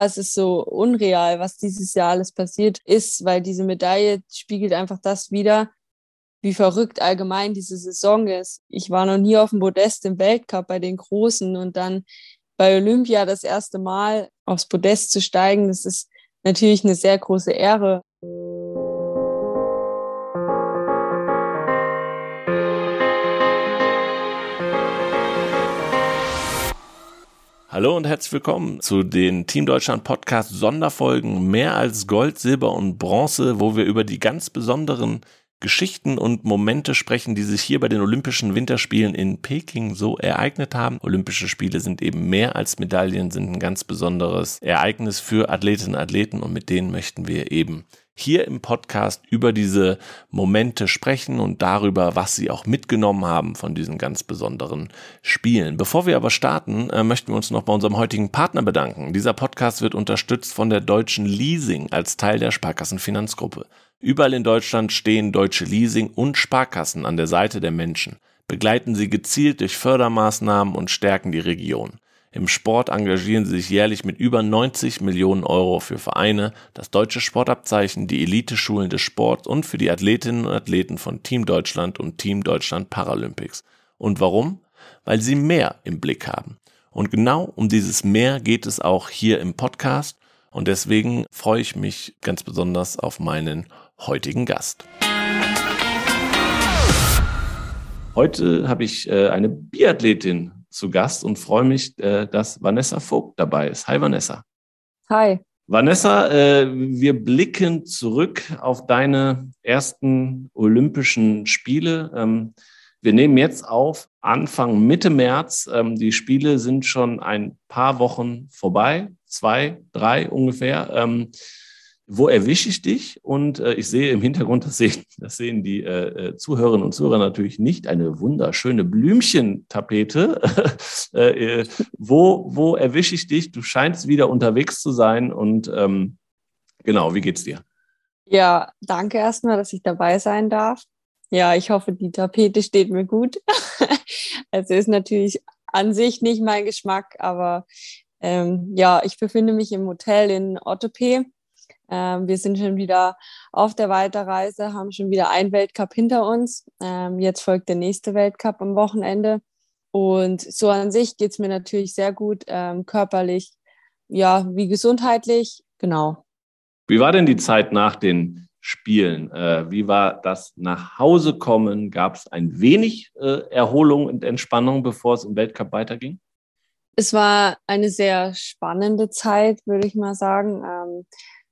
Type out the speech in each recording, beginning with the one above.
Es ist so unreal, was dieses Jahr alles passiert ist, weil diese Medaille spiegelt einfach das wieder, wie verrückt allgemein diese Saison ist. Ich war noch nie auf dem Podest im Weltcup bei den Großen und dann bei Olympia das erste Mal aufs Podest zu steigen, das ist natürlich eine sehr große Ehre. Hallo und herzlich willkommen zu den Team Deutschland Podcast Sonderfolgen mehr als Gold, Silber und Bronze, wo wir über die ganz besonderen Geschichten und Momente sprechen, die sich hier bei den Olympischen Winterspielen in Peking so ereignet haben. Olympische Spiele sind eben mehr als Medaillen, sind ein ganz besonderes Ereignis für Athletinnen und Athleten und mit denen möchten wir eben hier im Podcast über diese Momente sprechen und darüber, was sie auch mitgenommen haben von diesen ganz besonderen Spielen. Bevor wir aber starten, äh, möchten wir uns noch bei unserem heutigen Partner bedanken. Dieser Podcast wird unterstützt von der Deutschen Leasing als Teil der Sparkassenfinanzgruppe. Überall in Deutschland stehen deutsche Leasing und Sparkassen an der Seite der Menschen, begleiten sie gezielt durch Fördermaßnahmen und stärken die Region. Im Sport engagieren sie sich jährlich mit über 90 Millionen Euro für Vereine, das deutsche Sportabzeichen, die Eliteschulen des Sports und für die Athletinnen und Athleten von Team Deutschland und Team Deutschland Paralympics. Und warum? Weil sie mehr im Blick haben. Und genau um dieses Mehr geht es auch hier im Podcast. Und deswegen freue ich mich ganz besonders auf meinen heutigen Gast. Heute habe ich äh, eine Biathletin zu Gast und freue mich, äh, dass Vanessa Vogt dabei ist. Hi Vanessa. Hi. Vanessa, äh, wir blicken zurück auf deine ersten Olympischen Spiele. Ähm, wir nehmen jetzt auf Anfang Mitte März. Ähm, die Spiele sind schon ein paar Wochen vorbei, zwei, drei ungefähr. Wo erwische ich dich? Und äh, ich sehe im Hintergrund, das sehen, das sehen die äh, äh Zuhörerinnen und Zuhörer natürlich nicht, eine wunderschöne Blümchentapete. äh, äh, wo, wo erwische ich dich? Du scheinst wieder unterwegs zu sein. Und ähm, genau, wie geht's dir? Ja, danke erstmal, dass ich dabei sein darf. Ja, ich hoffe, die Tapete steht mir gut. also ist natürlich an sich nicht mein Geschmack, aber ähm, ja, ich befinde mich im Hotel in Ottopee ähm, wir sind schon wieder auf der Weiterreise, haben schon wieder ein Weltcup hinter uns. Ähm, jetzt folgt der nächste Weltcup am Wochenende. Und so an sich geht es mir natürlich sehr gut, ähm, körperlich, ja, wie gesundheitlich, genau. Wie war denn die Zeit nach den Spielen? Äh, wie war das nach Hause kommen? Gab es ein wenig äh, Erholung und Entspannung, bevor es im Weltcup weiterging? Es war eine sehr spannende Zeit, würde ich mal sagen. Ähm,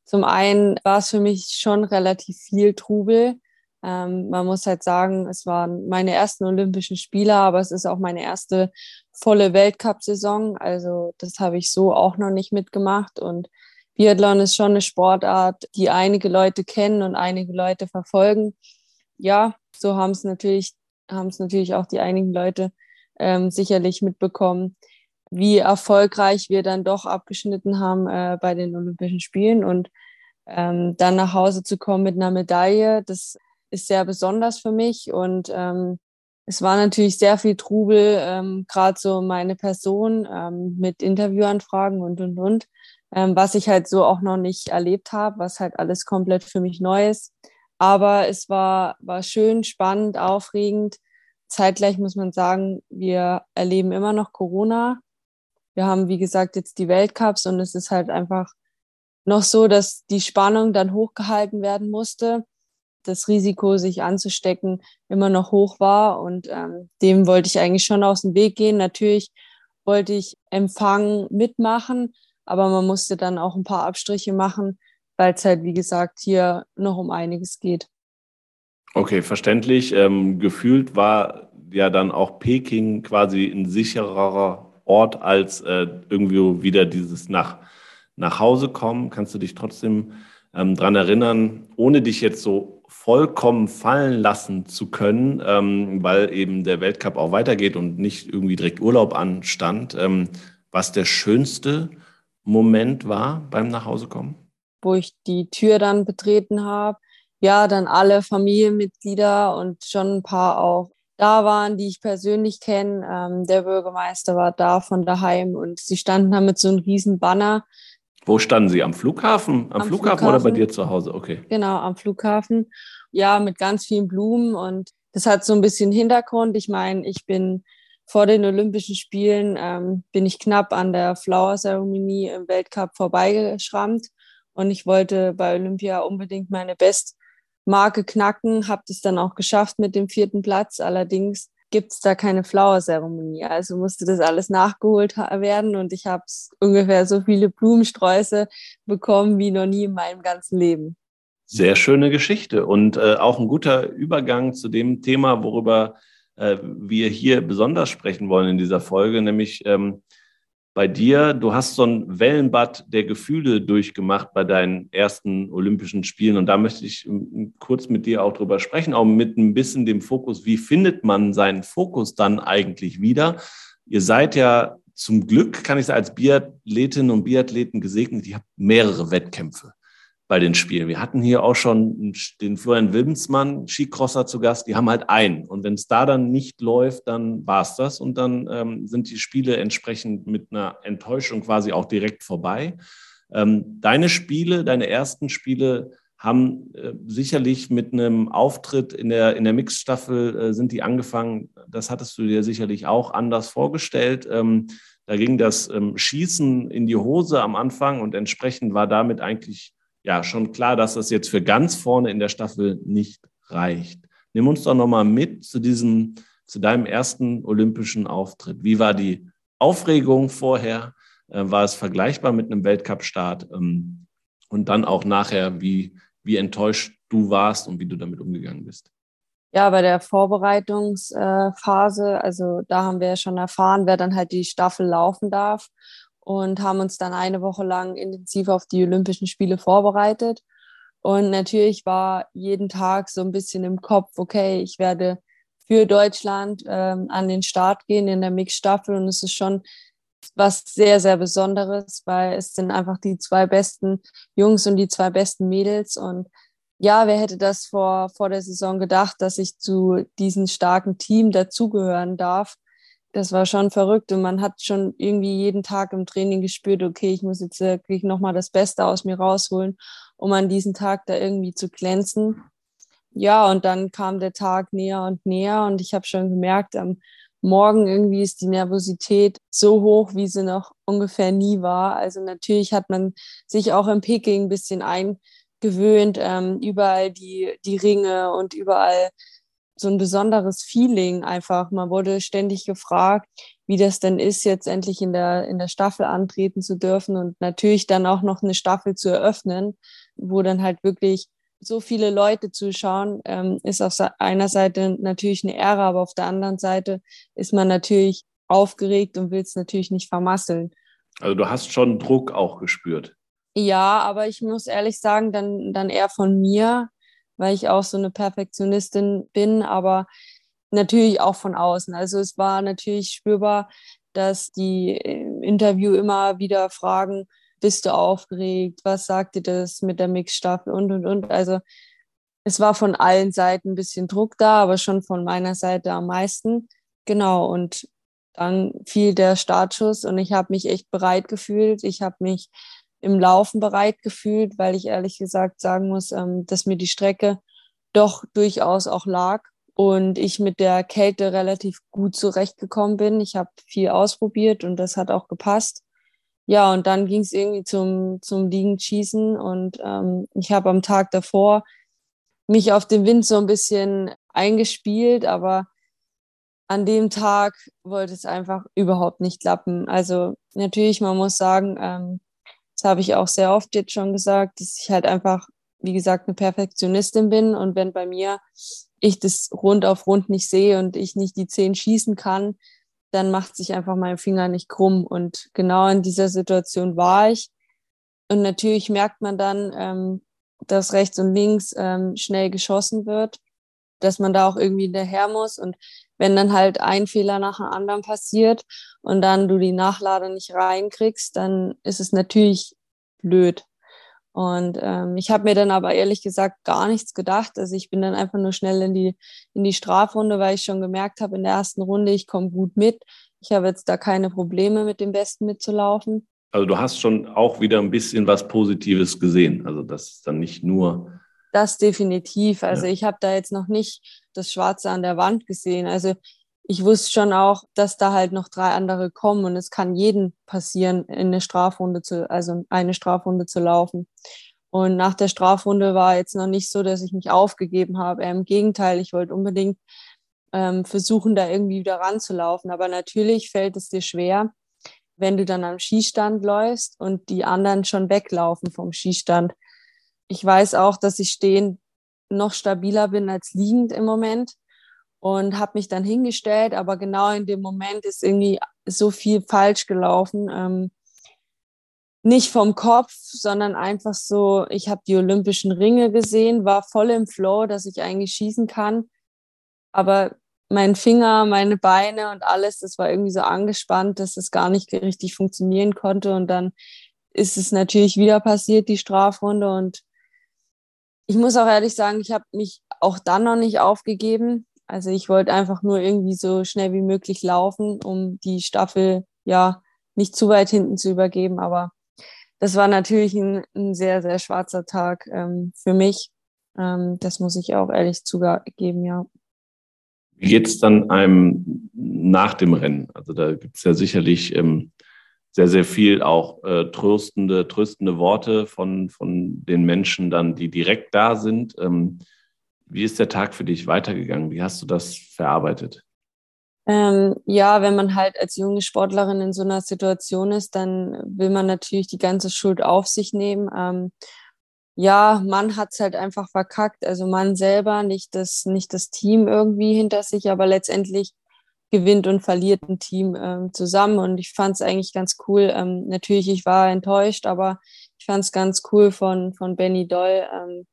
zum einen war es für mich schon relativ viel Trubel. Ähm, man muss halt sagen, es waren meine ersten Olympischen Spiele, aber es ist auch meine erste volle Weltcup-Saison. Also das habe ich so auch noch nicht mitgemacht. Und Biathlon ist schon eine Sportart, die einige Leute kennen und einige Leute verfolgen. Ja, so haben es natürlich, haben es natürlich auch die einigen Leute ähm, sicherlich mitbekommen wie erfolgreich wir dann doch abgeschnitten haben äh, bei den Olympischen Spielen und ähm, dann nach Hause zu kommen mit einer Medaille, das ist sehr besonders für mich und ähm, es war natürlich sehr viel Trubel, ähm, gerade so meine Person ähm, mit Interviewanfragen und und und, ähm, was ich halt so auch noch nicht erlebt habe, was halt alles komplett für mich neu ist. Aber es war, war schön, spannend, aufregend. Zeitgleich muss man sagen, wir erleben immer noch Corona. Wir haben, wie gesagt, jetzt die Weltcups und es ist halt einfach noch so, dass die Spannung dann hochgehalten werden musste. Das Risiko, sich anzustecken, immer noch hoch war. Und ähm, dem wollte ich eigentlich schon aus dem Weg gehen. Natürlich wollte ich Empfang mitmachen, aber man musste dann auch ein paar Abstriche machen, weil es halt, wie gesagt, hier noch um einiges geht. Okay, verständlich. Ähm, gefühlt war ja dann auch Peking quasi ein sichererer Ort als äh, irgendwie wieder dieses nach, nach Hause kommen. Kannst du dich trotzdem ähm, daran erinnern, ohne dich jetzt so vollkommen fallen lassen zu können, ähm, weil eben der Weltcup auch weitergeht und nicht irgendwie direkt Urlaub anstand, ähm, was der schönste Moment war beim Nachhausekommen? Wo ich die Tür dann betreten habe, ja, dann alle Familienmitglieder und schon ein paar auch da waren, die ich persönlich kenne. Ähm, der Bürgermeister war da von daheim und sie standen da mit so einem riesen Banner Wo standen Sie? Am Flughafen? Am, am Flughafen, Flughafen, oder bei dir zu Hause? Okay. Genau, am Flughafen. Ja, mit ganz vielen Blumen und das hat so ein bisschen Hintergrund. Ich meine, ich bin vor den Olympischen Spielen ähm, bin ich knapp an der Flower-Zeremonie im Weltcup vorbeigeschrammt und ich wollte bei Olympia unbedingt meine Bestmarke knacken, habe das dann auch geschafft mit dem vierten Platz. Allerdings gibt es da keine Flower-Zeremonie, also musste das alles nachgeholt werden und ich habe ungefähr so viele Blumensträuße bekommen wie noch nie in meinem ganzen Leben. Sehr schöne Geschichte und äh, auch ein guter Übergang zu dem Thema, worüber äh, wir hier besonders sprechen wollen in dieser Folge, nämlich ähm, bei dir, du hast so ein Wellenbad der Gefühle durchgemacht bei deinen ersten Olympischen Spielen. Und da möchte ich ähm, kurz mit dir auch drüber sprechen, auch mit ein bisschen dem Fokus, wie findet man seinen Fokus dann eigentlich wieder? Ihr seid ja zum Glück, kann ich sagen, als Biathletinnen und Biathleten gesegnet, ihr habt mehrere Wettkämpfe bei den Spielen. Wir hatten hier auch schon den Florian Wilmsmann, Skicrosser zu Gast, die haben halt einen. Und wenn es da dann nicht läuft, dann war es das. Und dann ähm, sind die Spiele entsprechend mit einer Enttäuschung quasi auch direkt vorbei. Ähm, deine Spiele, deine ersten Spiele haben äh, sicherlich mit einem Auftritt in der, in der Mixstaffel äh, sind die angefangen. Das hattest du dir sicherlich auch anders vorgestellt. Ähm, da ging das ähm, Schießen in die Hose am Anfang und entsprechend war damit eigentlich ja schon klar, dass das jetzt für ganz vorne in der Staffel nicht reicht. Nimm uns doch nochmal mit zu diesem, zu deinem ersten olympischen Auftritt. Wie war die Aufregung vorher? Äh, war es vergleichbar mit einem Weltcup-Start? Ähm, und dann auch nachher, wie, wie enttäuscht du warst und wie du damit umgegangen bist? Ja, bei der Vorbereitungsphase, also da haben wir ja schon erfahren, wer dann halt die Staffel laufen darf und haben uns dann eine Woche lang intensiv auf die Olympischen Spiele vorbereitet. Und natürlich war jeden Tag so ein bisschen im Kopf, okay, ich werde für Deutschland ähm, an den Start gehen in der Mix-Staffel und es ist schon was sehr, sehr Besonderes, weil es sind einfach die zwei besten Jungs und die zwei besten Mädels. Und ja, wer hätte das vor, vor der Saison gedacht, dass ich zu diesem starken Team dazugehören darf das war schon verrückt und man hat schon irgendwie jeden Tag im Training gespürt, okay, ich muss jetzt wirklich nochmal das Beste aus mir rausholen, um an diesem Tag da irgendwie zu glänzen. Ja, und dann kam der Tag näher und näher und ich habe schon gemerkt, am Morgen irgendwie ist die Nervosität so hoch, wie sie noch ungefähr nie war. Also natürlich hat man sich auch im Peking ein bisschen eingewöhnt, ähm, überall die, die Ringe und überall so ein besonderes Feeling einfach. Man wurde ständig gefragt, wie das denn ist, jetzt endlich in der, in der Staffel antreten zu dürfen und natürlich dann auch noch eine Staffel zu eröffnen, wo dann halt wirklich so viele Leute zuschauen, ähm, ist auf einer Seite natürlich eine Ehre, aber auf der anderen Seite ist man natürlich aufgeregt und will es natürlich nicht vermasseln. Also du hast schon Druck auch gespürt. Ja, aber ich muss ehrlich sagen, dann, dann eher von mir, weil ich auch so eine Perfektionistin bin, aber natürlich auch von außen. Also es war natürlich spürbar, dass die im Interview immer wieder fragen, bist du aufgeregt? Was sagt dir das mit der Mixstaffel und, und, und. Also es war von allen Seiten ein bisschen Druck da, aber schon von meiner Seite am meisten. Genau, und dann fiel der Startschuss und ich habe mich echt bereit gefühlt. Ich habe mich im Laufen bereit gefühlt, weil ich ehrlich gesagt sagen muss, ähm, dass mir die Strecke doch durchaus auch lag und ich mit der Kälte relativ gut zurechtgekommen bin. Ich habe viel ausprobiert und das hat auch gepasst. Ja, und dann ging es irgendwie zum, zum Liegenschießen und ähm, ich habe am Tag davor mich auf den Wind so ein bisschen eingespielt, aber an dem Tag wollte es einfach überhaupt nicht klappen. Also natürlich, man muss sagen, ähm, das habe ich auch sehr oft jetzt schon gesagt, dass ich halt einfach, wie gesagt, eine Perfektionistin bin und wenn bei mir ich das rund auf rund nicht sehe und ich nicht die zehn schießen kann, dann macht sich einfach mein Finger nicht krumm. Und genau in dieser Situation war ich. Und natürlich merkt man dann, ähm, dass rechts und links ähm, schnell geschossen wird, dass man da auch irgendwie hinterher muss. Und wenn dann halt ein Fehler nach dem anderen passiert und dann du die Nachlade nicht reinkriegst, dann ist es natürlich blöd. Und ähm, ich habe mir dann aber ehrlich gesagt gar nichts gedacht. Also ich bin dann einfach nur schnell in die, in die Strafrunde, weil ich schon gemerkt habe in der ersten Runde, ich komme gut mit. Ich habe jetzt da keine Probleme mit dem Besten mitzulaufen. Also du hast schon auch wieder ein bisschen was Positives gesehen. Also das ist dann nicht nur. Das definitiv. Also ja. ich habe da jetzt noch nicht das Schwarze an der Wand gesehen. Also ich wusste schon auch, dass da halt noch drei andere kommen und es kann jedem passieren, in eine Strafrunde zu, also eine Strafrunde zu laufen. Und nach der Strafrunde war jetzt noch nicht so, dass ich mich aufgegeben habe. Im Gegenteil, ich wollte unbedingt ähm, versuchen, da irgendwie wieder ranzulaufen. Aber natürlich fällt es dir schwer, wenn du dann am Skistand läufst und die anderen schon weglaufen vom Skistand. Ich weiß auch, dass ich stehend noch stabiler bin als liegend im Moment und habe mich dann hingestellt, aber genau in dem Moment ist irgendwie so viel falsch gelaufen. Ähm, nicht vom Kopf, sondern einfach so, ich habe die Olympischen Ringe gesehen, war voll im Flow, dass ich eigentlich schießen kann. Aber mein Finger, meine Beine und alles, das war irgendwie so angespannt, dass es gar nicht richtig funktionieren konnte. Und dann ist es natürlich wieder passiert, die Strafrunde. Und ich muss auch ehrlich sagen, ich habe mich auch dann noch nicht aufgegeben. Also ich wollte einfach nur irgendwie so schnell wie möglich laufen, um die Staffel ja nicht zu weit hinten zu übergeben. Aber das war natürlich ein, ein sehr, sehr schwarzer Tag ähm, für mich. Ähm, das muss ich auch ehrlich zugeben, ja. Wie geht es dann einem nach dem Rennen? Also da gibt es ja sicherlich ähm, sehr, sehr viel auch äh, tröstende, tröstende Worte von, von den Menschen dann, die direkt da sind. Ähm, wie ist der Tag für dich weitergegangen? Wie hast du das verarbeitet? Ähm, ja, wenn man halt als junge Sportlerin in so einer Situation ist, dann will man natürlich die ganze Schuld auf sich nehmen. Ähm, ja, man hat es halt einfach verkackt. Also man selber, nicht das, nicht das Team irgendwie hinter sich, aber letztendlich gewinnt und verliert ein Team ähm, zusammen. Und ich fand es eigentlich ganz cool. Ähm, natürlich, ich war enttäuscht, aber ich fand es ganz cool von, von Benny Doll. Ähm,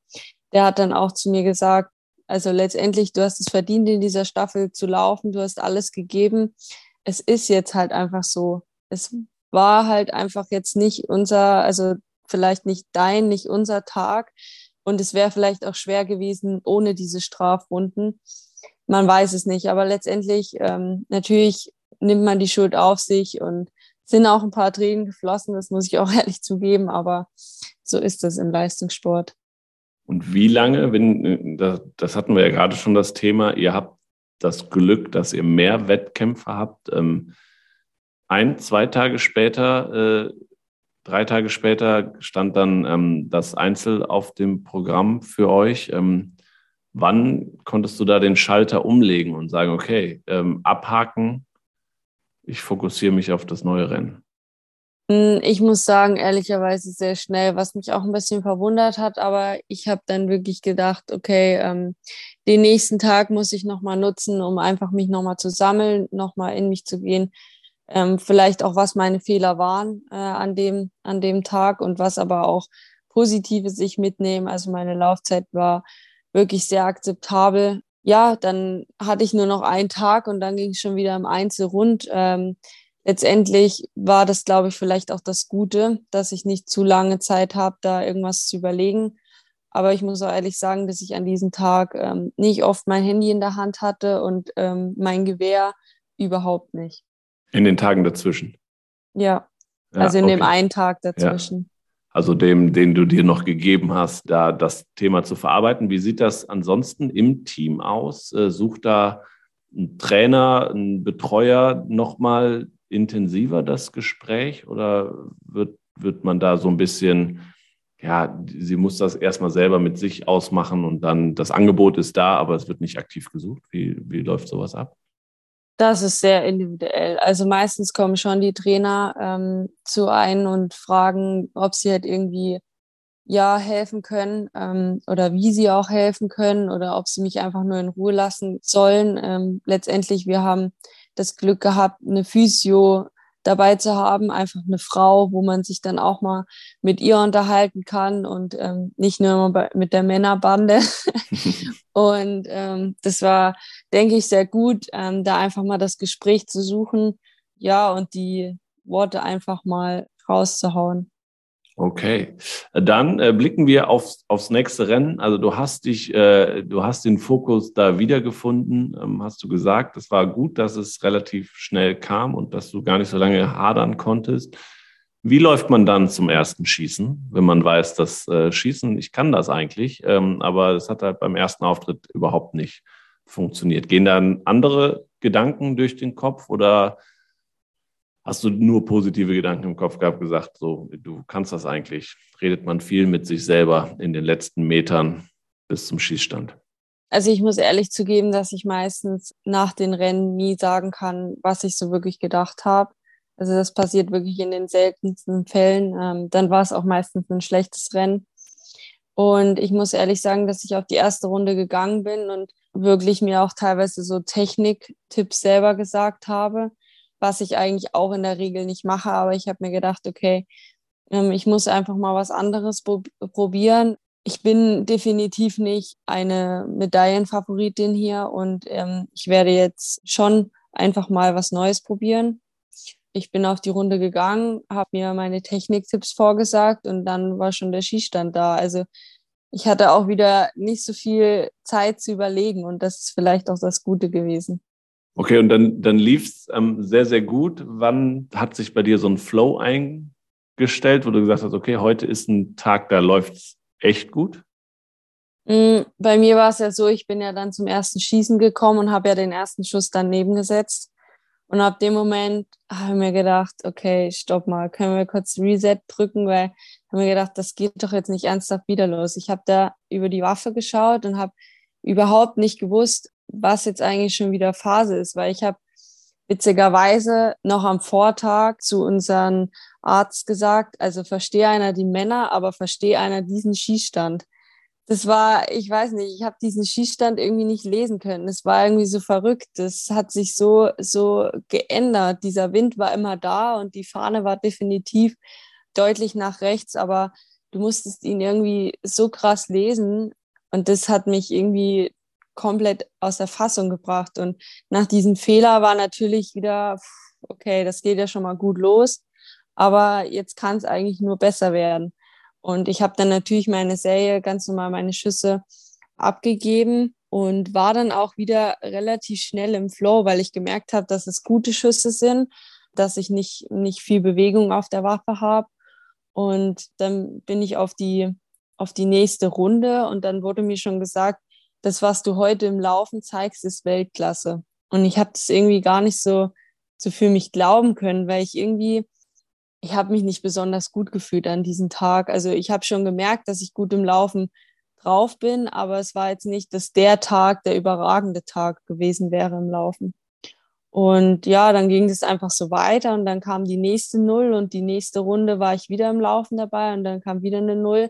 der hat dann auch zu mir gesagt, also letztendlich, du hast es verdient, in dieser Staffel zu laufen, du hast alles gegeben. Es ist jetzt halt einfach so. Es war halt einfach jetzt nicht unser, also vielleicht nicht dein, nicht unser Tag. Und es wäre vielleicht auch schwer gewesen ohne diese Strafrunden. Man weiß es nicht. Aber letztendlich, ähm, natürlich nimmt man die Schuld auf sich und sind auch ein paar Tränen geflossen, das muss ich auch ehrlich zugeben, aber so ist es im Leistungssport. Und wie lange, wenn, das, das hatten wir ja gerade schon das Thema, ihr habt das Glück, dass ihr mehr Wettkämpfe habt. Ähm, ein, zwei Tage später, äh, drei Tage später stand dann ähm, das Einzel auf dem Programm für euch. Wann konntest du da den Schalter umlegen und sagen, okay, ähm, abhaken, ich fokussiere mich auf das neue Rennen? Hm, ich muss sagen, ehrlicherweise sehr schnell, was mich auch ein bisschen verwundert hat, aber ich habe dann wirklich gedacht, okay, ähm, den nächsten Tag muss ich nochmal nutzen, um einfach mich nochmal zu sammeln, nochmal in mich zu gehen. Ähm, vielleicht auch, was meine Fehler waren äh, an, dem, an dem Tag und was aber auch Positives ich mitnehme. Also meine Laufzeit war wirklich sehr akzeptabel. Ja, dann hatte ich nur noch einen Tag und dann ging es schon wieder im Einzel rund. Ähm, letztendlich war das, glaube ich, vielleicht auch das Gute, dass ich nicht zu lange Zeit habe, da irgendwas zu überlegen. Aber ich muss auch ehrlich sagen, dass ich an diesem Tag ähm, nicht oft mein Handy in der Hand hatte und ähm, mein Gewehr überhaupt nicht. In den Tagen dazwischen? Ja, ja also in okay. dem einen Tag dazwischen. Also dem, den du dir noch gegeben hast, da das Thema zu verarbeiten. Wie sieht das ansonsten im Team aus? Äh, sucht da ein Trainer, ein Betreuer nochmal intensiver das Gespräch oder wird, wird man da so ein bisschen, ja, sie muss das erstmal selber mit sich ausmachen und dann das Angebot ist da, aber es wird nicht aktiv gesucht? Wie, wie läuft sowas ab? Das ist sehr individuell. Also meistens kommen schon die Trainer ähm, zu ein und fragen, ob sie halt irgendwie ja helfen können ähm, oder wie sie auch helfen können oder ob sie mich einfach nur in Ruhe lassen sollen. Ähm, letztendlich, wir haben das Glück gehabt, eine Physio dabei zu haben, einfach eine Frau, wo man sich dann auch mal mit ihr unterhalten kann und ähm, nicht nur immer bei, mit der Männerbande. und ähm, das war, denke ich, sehr gut, ähm, da einfach mal das Gespräch zu suchen, ja, und die Worte einfach mal rauszuhauen. Okay, dann äh, blicken wir aufs, aufs nächste Rennen. Also du hast dich, äh, du hast den Fokus da wiedergefunden, ähm, hast du gesagt. Es war gut, dass es relativ schnell kam und dass du gar nicht so lange hadern konntest. Wie läuft man dann zum ersten Schießen, wenn man weiß, dass äh, Schießen, ich kann das eigentlich, ähm, aber es hat halt beim ersten Auftritt überhaupt nicht funktioniert. Gehen dann andere Gedanken durch den Kopf oder hast du nur positive Gedanken im Kopf gehabt, gesagt, so, du kannst das eigentlich? Redet man viel mit sich selber in den letzten Metern bis zum Schießstand? Also ich muss ehrlich zugeben, dass ich meistens nach den Rennen nie sagen kann, was ich so wirklich gedacht habe. Also das passiert wirklich in den seltensten Fällen. Ähm, dann war es auch meistens ein schlechtes Rennen. Und ich muss ehrlich sagen, dass ich auf die erste Runde gegangen bin und wirklich mir auch teilweise so Technik-Tipps selber gesagt habe, was ich eigentlich auch in der Regel nicht mache. Aber ich habe mir gedacht, okay, ähm, ich muss einfach mal was anderes probieren. Ich bin definitiv nicht eine Medaillenfavoritin hier und ähm, ich werde jetzt schon einfach mal was Neues probieren ich bin auf die Runde gegangen, habe mir meine Techniktipps vorgesagt und dann war schon der Skistand da. Also ich hatte auch wieder nicht so viel Zeit zu überlegen und das ist vielleicht auch das Gute gewesen. Okay, und dann, dann lief es ähm, sehr, sehr gut. Wann hat sich bei dir so ein Flow eingestellt, wo du gesagt hast, okay, heute ist ein Tag, da läuft es echt gut? Mm, bei mir war es ja so, ich bin ja dann zum ersten Schießen gekommen und habe ja den ersten Schuss daneben gesetzt. Und ab dem Moment habe ich mir gedacht, okay, stopp mal, können wir kurz Reset drücken, weil ich habe mir gedacht, das geht doch jetzt nicht ernsthaft wieder los. Ich habe da über die Waffe geschaut und habe überhaupt nicht gewusst, was jetzt eigentlich schon wieder Phase ist, weil ich habe witzigerweise noch am Vortag zu unserem Arzt gesagt, also verstehe einer die Männer, aber verstehe einer diesen Schießstand das war, ich weiß nicht, ich habe diesen Schießstand irgendwie nicht lesen können. Es war irgendwie so verrückt. Das hat sich so, so geändert. Dieser Wind war immer da und die Fahne war definitiv deutlich nach rechts, aber du musstest ihn irgendwie so krass lesen und das hat mich irgendwie komplett aus der Fassung gebracht. Und nach diesem Fehler war natürlich wieder, okay, das geht ja schon mal gut los, aber jetzt kann es eigentlich nur besser werden. Und ich habe dann natürlich meine Serie, ganz normal meine Schüsse abgegeben und war dann auch wieder relativ schnell im Flow, weil ich gemerkt habe, dass es gute Schüsse sind, dass ich nicht, nicht viel Bewegung auf der Waffe habe. Und dann bin ich auf die, auf die nächste Runde und dann wurde mir schon gesagt, das, was du heute im Laufen zeigst, ist Weltklasse. Und ich habe das irgendwie gar nicht so, so für mich glauben können, weil ich irgendwie ich habe mich nicht besonders gut gefühlt an diesem Tag. Also ich habe schon gemerkt, dass ich gut im Laufen drauf bin, aber es war jetzt nicht, dass der Tag der überragende Tag gewesen wäre im Laufen. Und ja, dann ging es einfach so weiter und dann kam die nächste Null und die nächste Runde war ich wieder im Laufen dabei und dann kam wieder eine Null.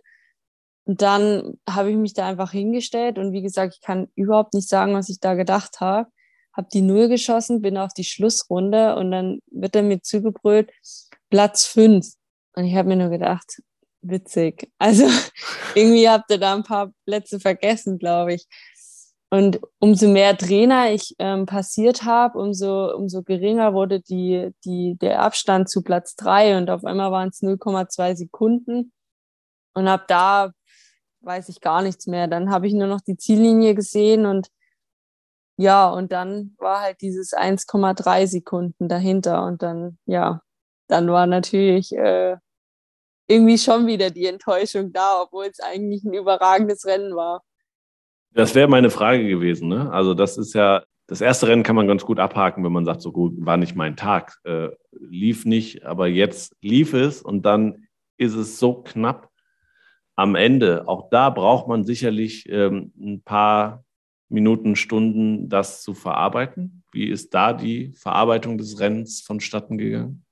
Und dann habe ich mich da einfach hingestellt und wie gesagt, ich kann überhaupt nicht sagen, was ich da gedacht habe. Habe die Null geschossen, bin auf die Schlussrunde und dann wird er mir zugebrüllt, Platz fünf. Und ich habe mir nur gedacht, witzig. Also irgendwie habt ihr da ein paar Plätze vergessen, glaube ich. Und umso mehr Trainer ich ähm, passiert habe, umso, umso geringer wurde die, die, der Abstand zu Platz drei und auf einmal waren es 0,2 Sekunden. Und ab da weiß ich gar nichts mehr. Dann habe ich nur noch die Ziellinie gesehen und ja, und dann war halt dieses 1,3 Sekunden dahinter und dann, ja, dann war natürlich äh, irgendwie schon wieder die Enttäuschung da, obwohl es eigentlich ein überragendes Rennen war. Das wäre meine Frage gewesen. Ne? Also das ist ja, das erste Rennen kann man ganz gut abhaken, wenn man sagt, so gut, war nicht mein Tag, äh, lief nicht, aber jetzt lief es und dann ist es so knapp am Ende. Auch da braucht man sicherlich ähm, ein paar Minuten, Stunden, das zu verarbeiten. Wie ist da die Verarbeitung des Rennens vonstatten gegangen?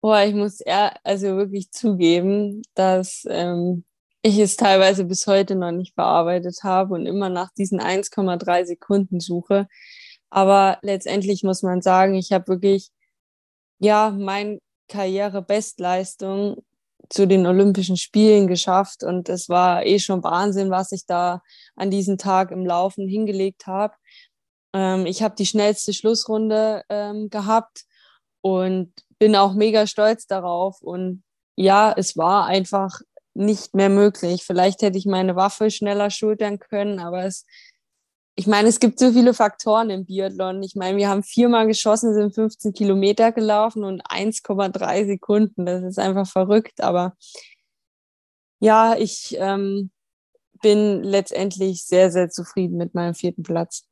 Boah, ich muss eher, also wirklich zugeben, dass ähm, ich es teilweise bis heute noch nicht bearbeitet habe und immer nach diesen 1,3 Sekunden suche. Aber letztendlich muss man sagen, ich habe wirklich, ja, meine Karrierebestleistung zu den Olympischen Spielen geschafft. Und es war eh schon Wahnsinn, was ich da an diesem Tag im Laufen hingelegt habe. Ähm, ich habe die schnellste Schlussrunde ähm, gehabt und bin auch mega stolz darauf. Und ja, es war einfach nicht mehr möglich. Vielleicht hätte ich meine Waffe schneller schultern können, aber es, ich meine, es gibt so viele Faktoren im Biathlon. Ich meine, wir haben viermal geschossen, sind 15 Kilometer gelaufen und 1,3 Sekunden. Das ist einfach verrückt. Aber ja, ich ähm, bin letztendlich sehr, sehr zufrieden mit meinem vierten Platz.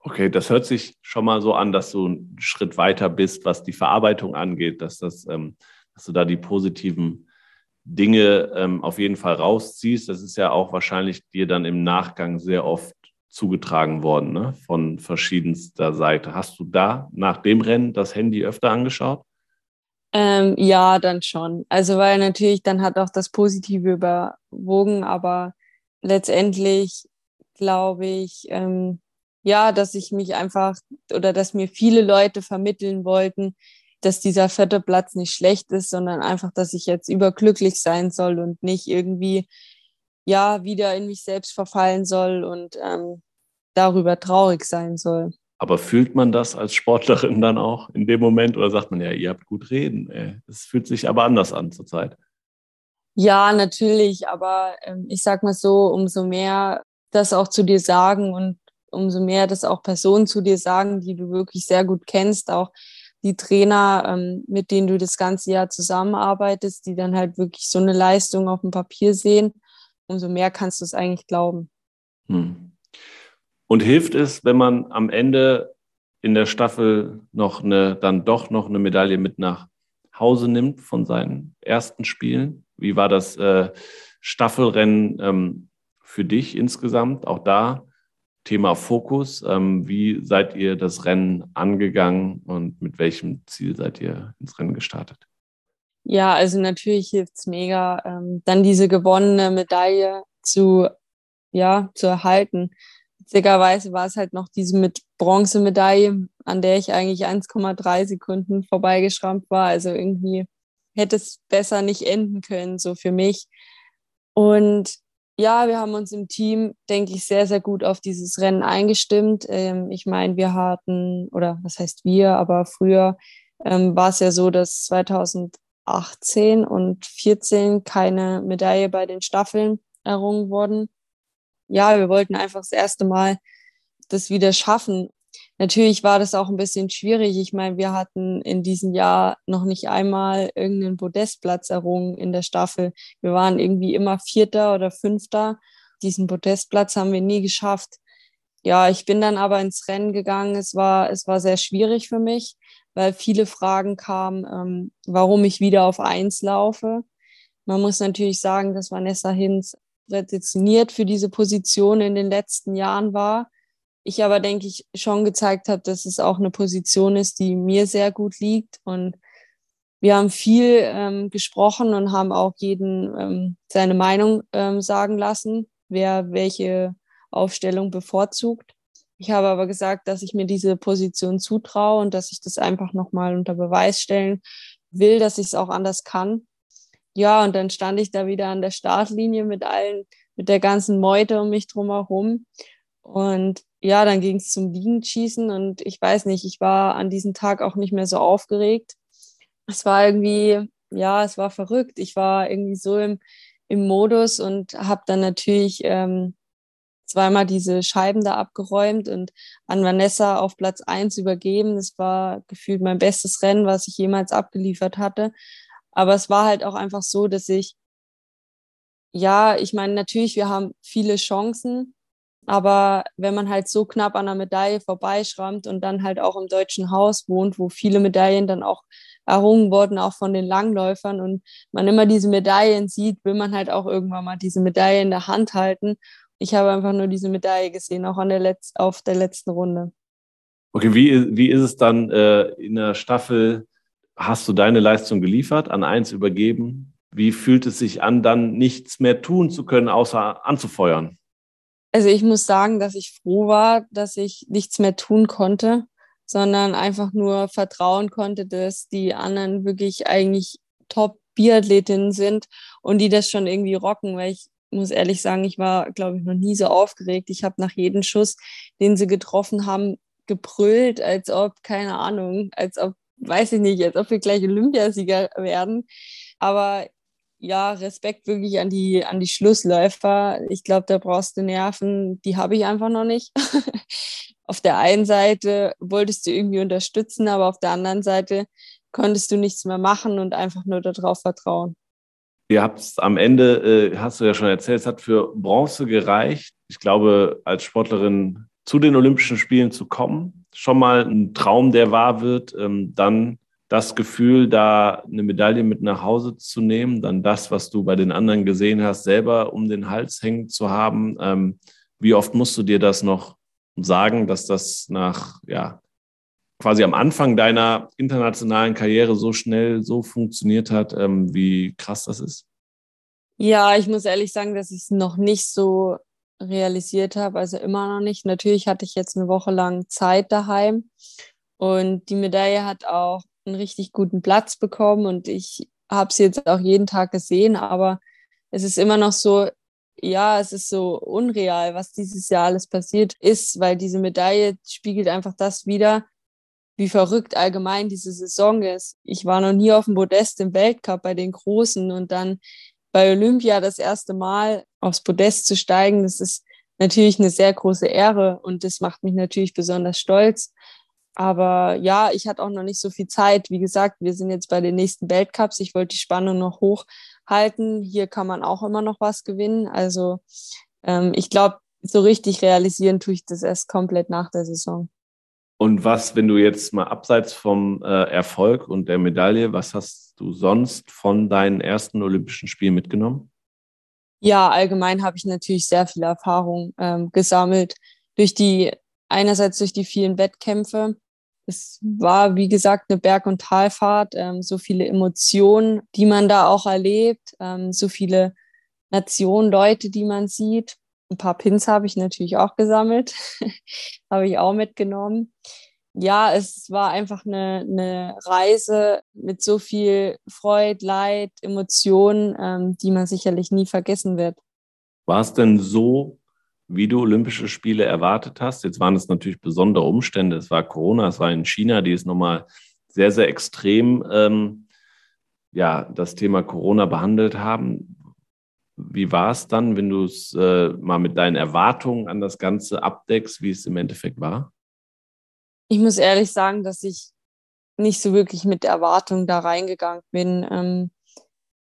Okay, das hört sich schon mal so an, dass du einen Schritt weiter bist, was die Verarbeitung angeht, dass, das, ähm, dass du da die positiven Dinge ähm, auf jeden Fall rausziehst. Das ist ja auch wahrscheinlich dir dann im Nachgang sehr oft zugetragen worden, ne? von verschiedenster Seite. Hast du da nach dem Rennen das Handy öfter angeschaut? Ähm, ja, dann schon. Also weil natürlich dann hat auch das Positive überwogen, aber letztendlich glaube ich, ähm, ja, dass ich mich einfach oder dass mir viele Leute vermitteln wollten, dass dieser vierte Platz nicht schlecht ist, sondern einfach, dass ich jetzt überglücklich sein soll und nicht irgendwie ja wieder in mich selbst verfallen soll und ähm, darüber traurig sein soll. Aber fühlt man das als Sportlerin dann auch in dem Moment oder sagt man ja, ihr habt gut reden? Es fühlt sich aber anders an zurzeit. Ja, natürlich, aber ähm, ich sag mal so, umso mehr das auch zu dir sagen und umso mehr das auch Personen zu dir sagen, die du wirklich sehr gut kennst, auch die Trainer, ähm, mit denen du das ganze Jahr zusammenarbeitest, die dann halt wirklich so eine Leistung auf dem Papier sehen, umso mehr kannst du es eigentlich glauben. Hm. Und hilft es, wenn man am Ende in der Staffel noch eine, dann doch noch eine Medaille mit nach Hause nimmt von seinen ersten Spielen? Wie war das äh, Staffelrennen ähm, für dich insgesamt? Auch da Thema Fokus. Ähm, wie seid ihr das Rennen angegangen und mit welchem Ziel seid ihr ins Rennen gestartet? Ja, also natürlich hilft es mega, ähm, dann diese gewonnene Medaille zu, ja, zu erhalten. Witzigerweise war es halt noch diese mit Bronzemedaille, an der ich eigentlich 1,3 Sekunden vorbeigeschrammt war. Also irgendwie hätte es besser nicht enden können, so für mich. Und ja, wir haben uns im Team, denke ich, sehr, sehr gut auf dieses Rennen eingestimmt. Ähm, ich meine, wir hatten, oder was heißt wir, aber früher ähm, war es ja so, dass 2018 und 2014 keine Medaille bei den Staffeln errungen wurden. Ja, wir wollten einfach das erste Mal das wieder schaffen. Natürlich war das auch ein bisschen schwierig. Ich meine, wir hatten in diesem Jahr noch nicht einmal irgendeinen Podestplatz errungen in der Staffel. Wir waren irgendwie immer Vierter oder Fünfter. Diesen Podestplatz haben wir nie geschafft. Ja, ich bin dann aber ins Rennen gegangen. Es war, es war sehr schwierig für mich, weil viele Fragen kamen, ähm, warum ich wieder auf eins laufe. Man muss natürlich sagen, dass Vanessa Hinz prädestiniert für diese Position in den letzten Jahren war ich aber, denke ich, schon gezeigt habe, dass es auch eine Position ist, die mir sehr gut liegt. Und wir haben viel ähm, gesprochen und haben auch jeden ähm, seine Meinung ähm, sagen lassen, wer welche Aufstellung bevorzugt. Ich habe aber gesagt, dass ich mir diese Position zutraue und dass ich das einfach nochmal unter Beweis stellen will, dass ich es auch anders kann. Ja, und dann stand ich da wieder an der Startlinie mit allen, mit der ganzen Meute um mich drumherum. Und ja, dann ging es zum Liegenschießen und ich weiß nicht, ich war an diesem Tag auch nicht mehr so aufgeregt. Es war irgendwie, ja, es war verrückt. Ich war irgendwie so im, im Modus und habe dann natürlich ähm, zweimal diese Scheiben da abgeräumt und an Vanessa auf Platz eins übergeben. Das war gefühlt mein bestes Rennen, was ich jemals abgeliefert hatte. Aber es war halt auch einfach so, dass ich, ja, ich meine, natürlich, wir haben viele Chancen, aber wenn man halt so knapp an einer Medaille vorbeischrammt und dann halt auch im deutschen Haus wohnt, wo viele Medaillen dann auch errungen wurden, auch von den Langläufern und man immer diese Medaillen sieht, will man halt auch irgendwann mal diese Medaille in der Hand halten. Ich habe einfach nur diese Medaille gesehen, auch an der Letz auf der letzten Runde. Okay, wie, wie ist es dann äh, in der Staffel? Hast du deine Leistung geliefert, an eins übergeben? Wie fühlt es sich an, dann nichts mehr tun zu können, außer anzufeuern? also ich muss sagen, dass ich froh war, dass ich nichts mehr tun konnte, sondern einfach nur vertrauen konnte, dass die anderen wirklich eigentlich Top-Biathletinnen sind und die das schon irgendwie rocken, weil ich muss ehrlich sagen, ich war, glaube ich, noch nie so aufgeregt. Ich habe nach jedem Schuss, den sie getroffen haben, gebrüllt, als ob, keine Ahnung, als ob, weiß ich nicht, als ob wir gleich Olympiasieger werden. Aber ja, Respekt wirklich an die, an die Schlussläufer. Ich glaube, da brauchst du Nerven, die habe ich einfach noch nicht. auf der einen Seite wolltest du irgendwie unterstützen, aber auf der anderen Seite konntest du nichts mehr machen und einfach nur darauf vertrauen. Ihr habt es am Ende, äh, hast du ja schon erzählt, es hat für Bronze gereicht. Ich glaube, als Sportlerin zu den Olympischen Spielen zu kommen, schon mal ein Traum, der wahr wird. Ähm, dann das Gefühl, da eine Medaille mit nach Hause zu nehmen, dann das, was du bei den anderen gesehen hast, selber um den Hals hängen zu haben. Ähm, wie oft musst du dir das noch sagen, dass das nach, ja, quasi am Anfang deiner internationalen Karriere so schnell so funktioniert hat, ähm, wie krass das ist? Ja, ich muss ehrlich sagen, dass ich es noch nicht so realisiert habe, also immer noch nicht. Natürlich hatte ich jetzt eine Woche lang Zeit daheim und die Medaille hat auch einen richtig guten Platz bekommen und ich habe sie jetzt auch jeden Tag gesehen, aber es ist immer noch so, ja, es ist so unreal, was dieses Jahr alles passiert ist, weil diese Medaille spiegelt einfach das wieder, wie verrückt allgemein diese Saison ist. Ich war noch nie auf dem Podest im Weltcup bei den Großen und dann bei Olympia das erste Mal aufs Podest zu steigen, das ist natürlich eine sehr große Ehre und das macht mich natürlich besonders stolz. Aber ja, ich hatte auch noch nicht so viel Zeit. Wie gesagt, wir sind jetzt bei den nächsten Weltcups. Ich wollte die Spannung noch hochhalten. Hier kann man auch immer noch was gewinnen. Also ähm, ich glaube, so richtig realisieren tue ich das erst komplett nach der Saison. Und was, wenn du jetzt mal abseits vom äh, Erfolg und der Medaille, was hast du sonst von deinen ersten Olympischen Spielen mitgenommen? Ja, allgemein habe ich natürlich sehr viel Erfahrung ähm, gesammelt durch die einerseits durch die vielen Wettkämpfe, es war, wie gesagt, eine Berg- und Talfahrt, ähm, so viele Emotionen, die man da auch erlebt, ähm, so viele Nationen, Leute, die man sieht. Ein paar Pins habe ich natürlich auch gesammelt, habe ich auch mitgenommen. Ja, es war einfach eine, eine Reise mit so viel Freude, Leid, Emotionen, ähm, die man sicherlich nie vergessen wird. War es denn so, wie du Olympische Spiele erwartet hast. Jetzt waren es natürlich besondere Umstände. Es war Corona, es war in China, die ist nochmal sehr, sehr extrem ähm, ja, das Thema Corona behandelt haben. Wie war es dann, wenn du es äh, mal mit deinen Erwartungen an das Ganze abdeckst, wie es im Endeffekt war? Ich muss ehrlich sagen, dass ich nicht so wirklich mit Erwartungen da reingegangen bin. Ähm,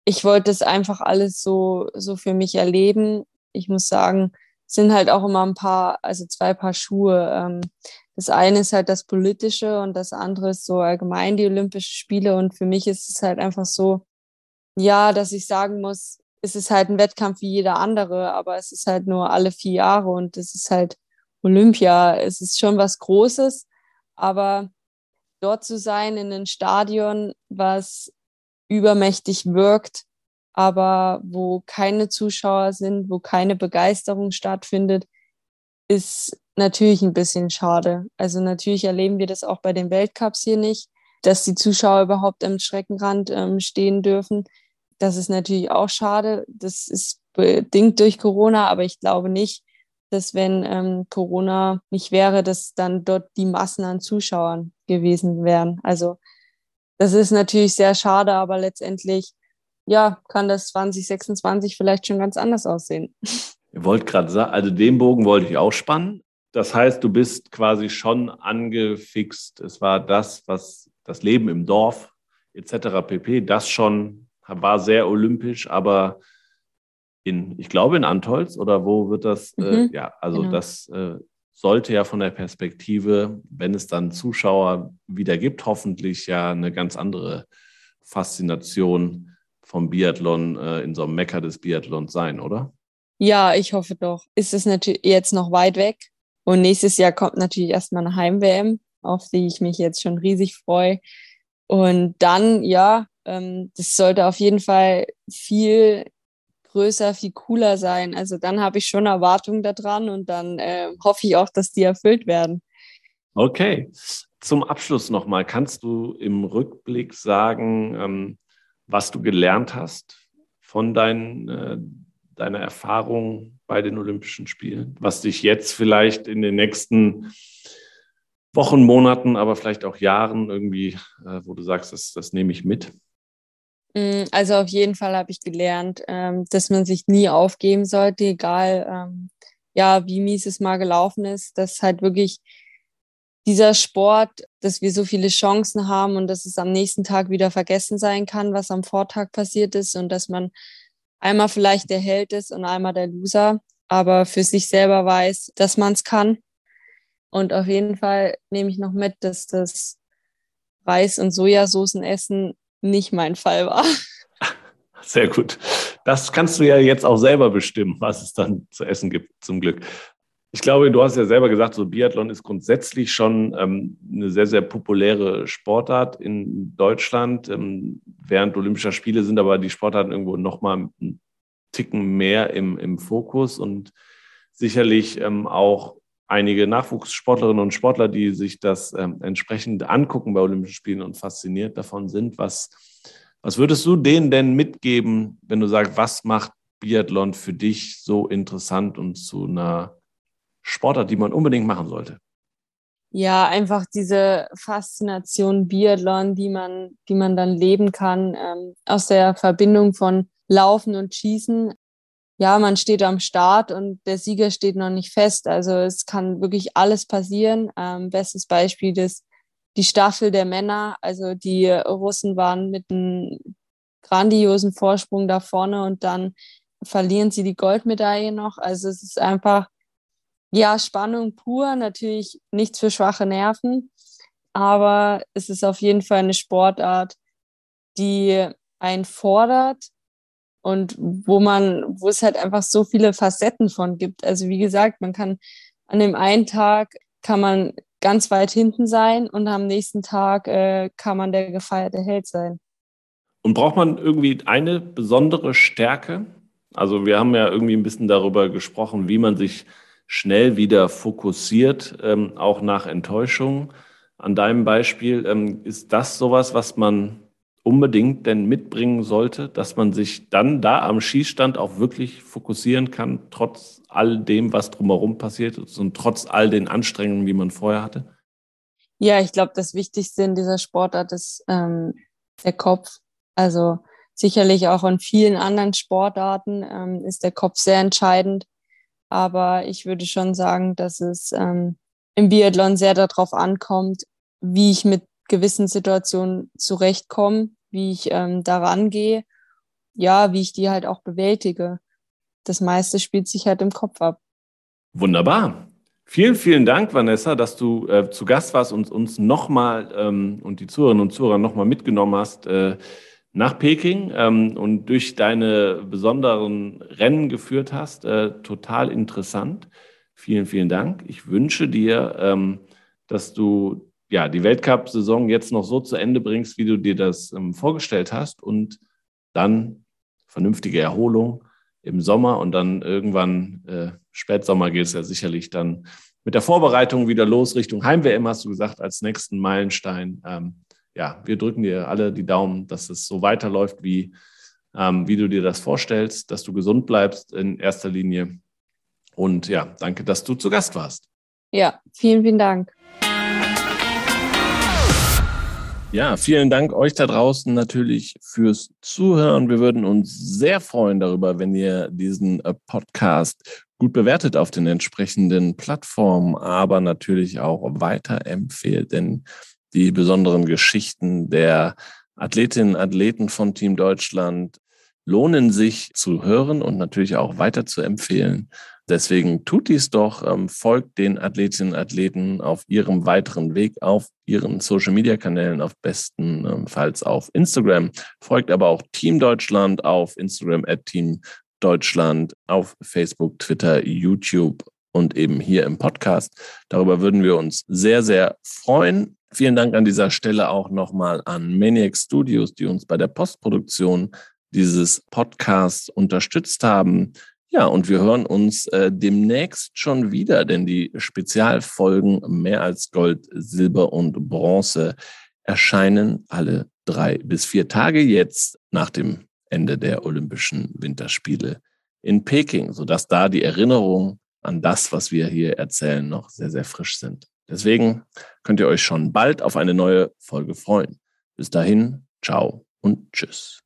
ich wollte es einfach alles so, so für mich erleben. Ich muss sagen, sind halt auch immer ein paar, also zwei Paar Schuhe. Ähm, das eine ist halt das Politische und das andere ist so allgemein die Olympischen Spiele. Und für mich ist es halt einfach so, ja, dass ich sagen muss, es ist halt ein Wettkampf wie jeder andere, aber es ist halt nur alle vier Jahre und es ist halt Olympia. Es ist schon was Großes, aber dort zu sein in einem Stadion, was übermächtig wirkt, aber wo keine Zuschauer sind, wo keine Begeisterung stattfindet, ist natürlich ein bisschen schade. Also natürlich erleben wir das auch bei den Weltcups hier nicht, dass die Zuschauer überhaupt am Streckenrand ähm, stehen dürfen. Das ist natürlich auch schade. Das ist bedingt durch Corona, aber ich glaube nicht, dass wenn ähm, Corona nicht wäre, dass dann dort die Massen an Zuschauern gewesen wären. Also das ist natürlich sehr schade, aber letztendlich ja, kann das 2026 vielleicht schon ganz anders aussehen. Ihr wollt gerade sagen, also den Bogen wollte ich auch spannen. Das heißt, du bist quasi schon angefixt. Es war das, was das Leben im Dorf etc. pp. Das schon war sehr olympisch, aber in, ich glaube in Antolz oder wo wird das? Äh, mhm, äh, ja, also genau. das äh, sollte ja von der Perspektive, wenn es dann Zuschauer wieder gibt, hoffentlich ja eine ganz andere Faszination vom Biathlon äh, in so einem Mecker des Biathlons sein, oder? Ja, ich hoffe doch. Ist es natürlich jetzt noch weit weg. Und nächstes Jahr kommt natürlich erstmal eine Heim-WM, auf die ich mich jetzt schon riesig freue. Und dann, ja, das sollte auf jeden Fall viel größer, viel cooler sein. Also dann habe ich schon Erwartungen daran und dann äh, hoffe ich auch, dass die erfüllt werden. Okay. Zum Abschluss nochmal, kannst du im Rückblick sagen, ähm, was du gelernt hast von dein, äh, deiner Erfahrung bei den Olympischen Spielen, was dich jetzt vielleicht in den nächsten Wochen, Monaten, aber vielleicht auch Jahren irgendwie, äh, wo du sagst, das, das nehme ich mit? Mm, also auf jeden Fall habe ich gelernt, ähm, dass man sich nie aufgeben sollte, egal ähm, ja, wie mies es mal gelaufen ist, dass halt wirklich dieser Sport, dass wir so viele Chancen haben und dass es am nächsten Tag wieder vergessen sein kann, was am Vortag passiert ist und dass man einmal vielleicht der Held ist und einmal der Loser, aber für sich selber weiß, dass man es kann. Und auf jeden Fall nehme ich noch mit, dass das Reis- und Sojasoßen essen nicht mein Fall war. Sehr gut. Das kannst du ja jetzt auch selber bestimmen, was es dann zu essen gibt, zum Glück. Ich glaube, du hast ja selber gesagt, so Biathlon ist grundsätzlich schon ähm, eine sehr, sehr populäre Sportart in Deutschland. Ähm, während Olympischer Spiele sind aber die Sportarten irgendwo nochmal einen Ticken mehr im, im Fokus und sicherlich ähm, auch einige Nachwuchssportlerinnen und Sportler, die sich das ähm, entsprechend angucken bei Olympischen Spielen und fasziniert davon sind. Was, was würdest du denen denn mitgeben, wenn du sagst, was macht Biathlon für dich so interessant und zu einer Sportart, die man unbedingt machen sollte? Ja, einfach diese Faszination Biathlon, die man, die man dann leben kann, ähm, aus der Verbindung von Laufen und Schießen. Ja, man steht am Start und der Sieger steht noch nicht fest. Also es kann wirklich alles passieren. Ähm, bestes Beispiel ist die Staffel der Männer. Also die Russen waren mit einem grandiosen Vorsprung da vorne und dann verlieren sie die Goldmedaille noch. Also es ist einfach ja, Spannung pur, natürlich nichts für schwache Nerven, aber es ist auf jeden Fall eine Sportart, die einen fordert und wo man, wo es halt einfach so viele Facetten von gibt. Also wie gesagt, man kann an dem einen Tag kann man ganz weit hinten sein und am nächsten Tag äh, kann man der gefeierte Held sein. Und braucht man irgendwie eine besondere Stärke? Also wir haben ja irgendwie ein bisschen darüber gesprochen, wie man sich schnell wieder fokussiert, ähm, auch nach Enttäuschung. An deinem Beispiel, ähm, ist das sowas, was man unbedingt denn mitbringen sollte, dass man sich dann da am Schießstand auch wirklich fokussieren kann, trotz all dem, was drumherum passiert ist und trotz all den Anstrengungen, die man vorher hatte? Ja, ich glaube, das Wichtigste in dieser Sportart ist ähm, der Kopf. Also sicherlich auch in vielen anderen Sportarten ähm, ist der Kopf sehr entscheidend. Aber ich würde schon sagen, dass es ähm, im Biathlon sehr darauf ankommt, wie ich mit gewissen Situationen zurechtkomme, wie ich ähm, daran gehe, ja, wie ich die halt auch bewältige. Das meiste spielt sich halt im Kopf ab. Wunderbar. Vielen, vielen Dank, Vanessa, dass du äh, zu Gast warst und uns nochmal ähm, und die Zuhörerinnen und Zuhörer nochmal mitgenommen hast. Äh, nach Peking ähm, und durch deine besonderen Rennen geführt hast. Äh, total interessant. Vielen, vielen Dank. Ich wünsche dir, ähm, dass du ja, die Weltcup-Saison jetzt noch so zu Ende bringst, wie du dir das ähm, vorgestellt hast und dann vernünftige Erholung im Sommer und dann irgendwann äh, Spätsommer geht es ja sicherlich dann mit der Vorbereitung wieder los Richtung Heim-WM, hast du gesagt, als nächsten Meilenstein. Ähm, ja, wir drücken dir alle die Daumen, dass es so weiterläuft, wie, ähm, wie du dir das vorstellst, dass du gesund bleibst in erster Linie. Und ja, danke, dass du zu Gast warst. Ja, vielen, vielen Dank. Ja, vielen Dank euch da draußen natürlich fürs Zuhören. Wir würden uns sehr freuen darüber, wenn ihr diesen äh, Podcast gut bewertet auf den entsprechenden Plattformen, aber natürlich auch weiterempfehlt, denn die besonderen Geschichten der Athletinnen und Athleten von Team Deutschland lohnen sich zu hören und natürlich auch weiter zu empfehlen. Deswegen tut dies doch, ähm, folgt den Athletinnen und Athleten auf ihrem weiteren Weg auf ihren Social-Media-Kanälen, auf bestenfalls auf Instagram. Folgt aber auch Team Deutschland auf Instagram at Team Deutschland, auf Facebook, Twitter, YouTube und eben hier im Podcast. Darüber würden wir uns sehr, sehr freuen. Vielen Dank an dieser Stelle auch nochmal an Maniac Studios, die uns bei der Postproduktion dieses Podcasts unterstützt haben. Ja, und wir hören uns äh, demnächst schon wieder, denn die Spezialfolgen mehr als Gold, Silber und Bronze erscheinen alle drei bis vier Tage jetzt nach dem Ende der Olympischen Winterspiele in Peking, sodass da die Erinnerungen an das, was wir hier erzählen, noch sehr, sehr frisch sind. Deswegen könnt ihr euch schon bald auf eine neue Folge freuen. Bis dahin, ciao und tschüss.